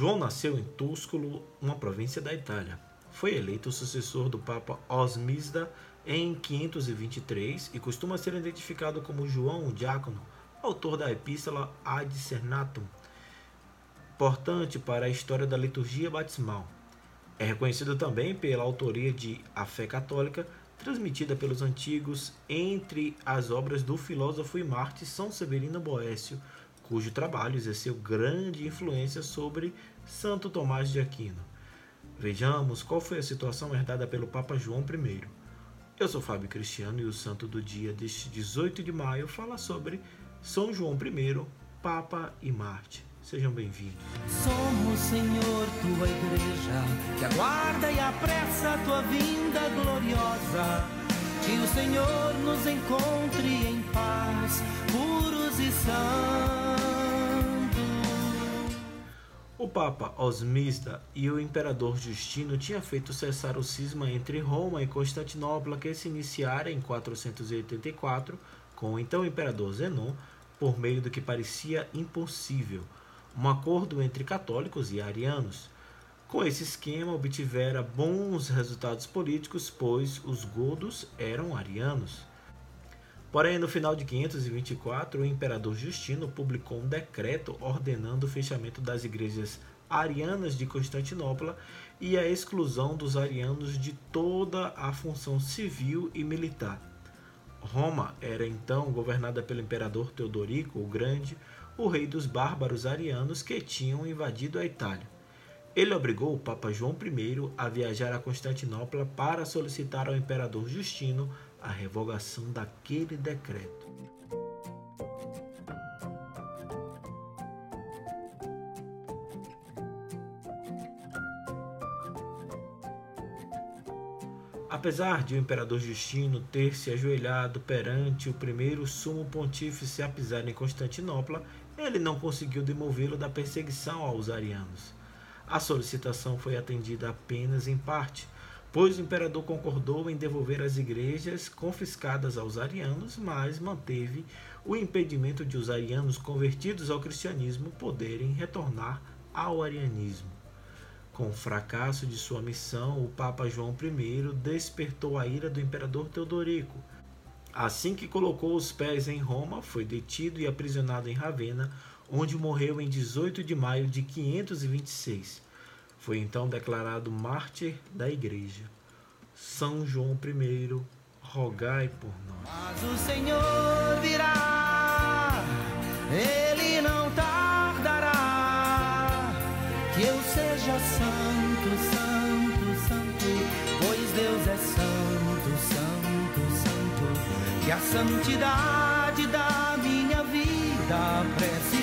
João nasceu em Tuscolo, uma província da Itália. Foi eleito sucessor do Papa Osmisda em 523 e costuma ser identificado como João o Diácono, autor da Epístola Ad Cernatum, importante para a história da liturgia batismal. É reconhecido também pela autoria de A Fé Católica, transmitida pelos antigos entre as obras do filósofo e mártir São Severino Boécio, cujo trabalho exerceu grande influência sobre Santo Tomás de Aquino. Vejamos qual foi a situação herdada pelo Papa João I. Eu sou Fábio Cristiano e o santo do dia deste 18 de maio fala sobre São João I, Papa e Marte. Sejam bem-vindos. Somos, Senhor, tua igreja, que aguarda e apressa a tua vinda gloriosa. Que o Senhor nos encontre em Papa Osmisda e o Imperador Justino tinham feito cessar o cisma entre Roma e Constantinopla, que se iniciara em 484 com o então Imperador Zenon, por meio do que parecia impossível – um acordo entre católicos e arianos. Com esse esquema, obtivera bons resultados políticos, pois os godos eram arianos. Porém, no final de 524, o imperador Justino publicou um decreto ordenando o fechamento das igrejas arianas de Constantinopla e a exclusão dos arianos de toda a função civil e militar. Roma era então governada pelo imperador Teodorico o Grande, o rei dos bárbaros arianos que tinham invadido a Itália. Ele obrigou o Papa João I a viajar a Constantinopla para solicitar ao imperador Justino a revogação daquele decreto. Apesar de o imperador Justino ter se ajoelhado perante o primeiro sumo pontífice a pisar em Constantinopla, ele não conseguiu demovê-lo da perseguição aos arianos. A solicitação foi atendida apenas em parte, pois o imperador concordou em devolver as igrejas confiscadas aos arianos, mas manteve o impedimento de os arianos convertidos ao cristianismo poderem retornar ao arianismo. Com o fracasso de sua missão, o Papa João I despertou a ira do imperador Teodorico Assim que colocou os pés em Roma, foi detido e aprisionado em Ravenna, onde morreu em 18 de maio de 526. Foi então declarado mártir da Igreja. São João I, rogai por nós. Mas o Senhor virá, ele não tardará, que eu seja santo, santo, santo, pois Deus é santo, santo, santo que a santidade da minha vida prece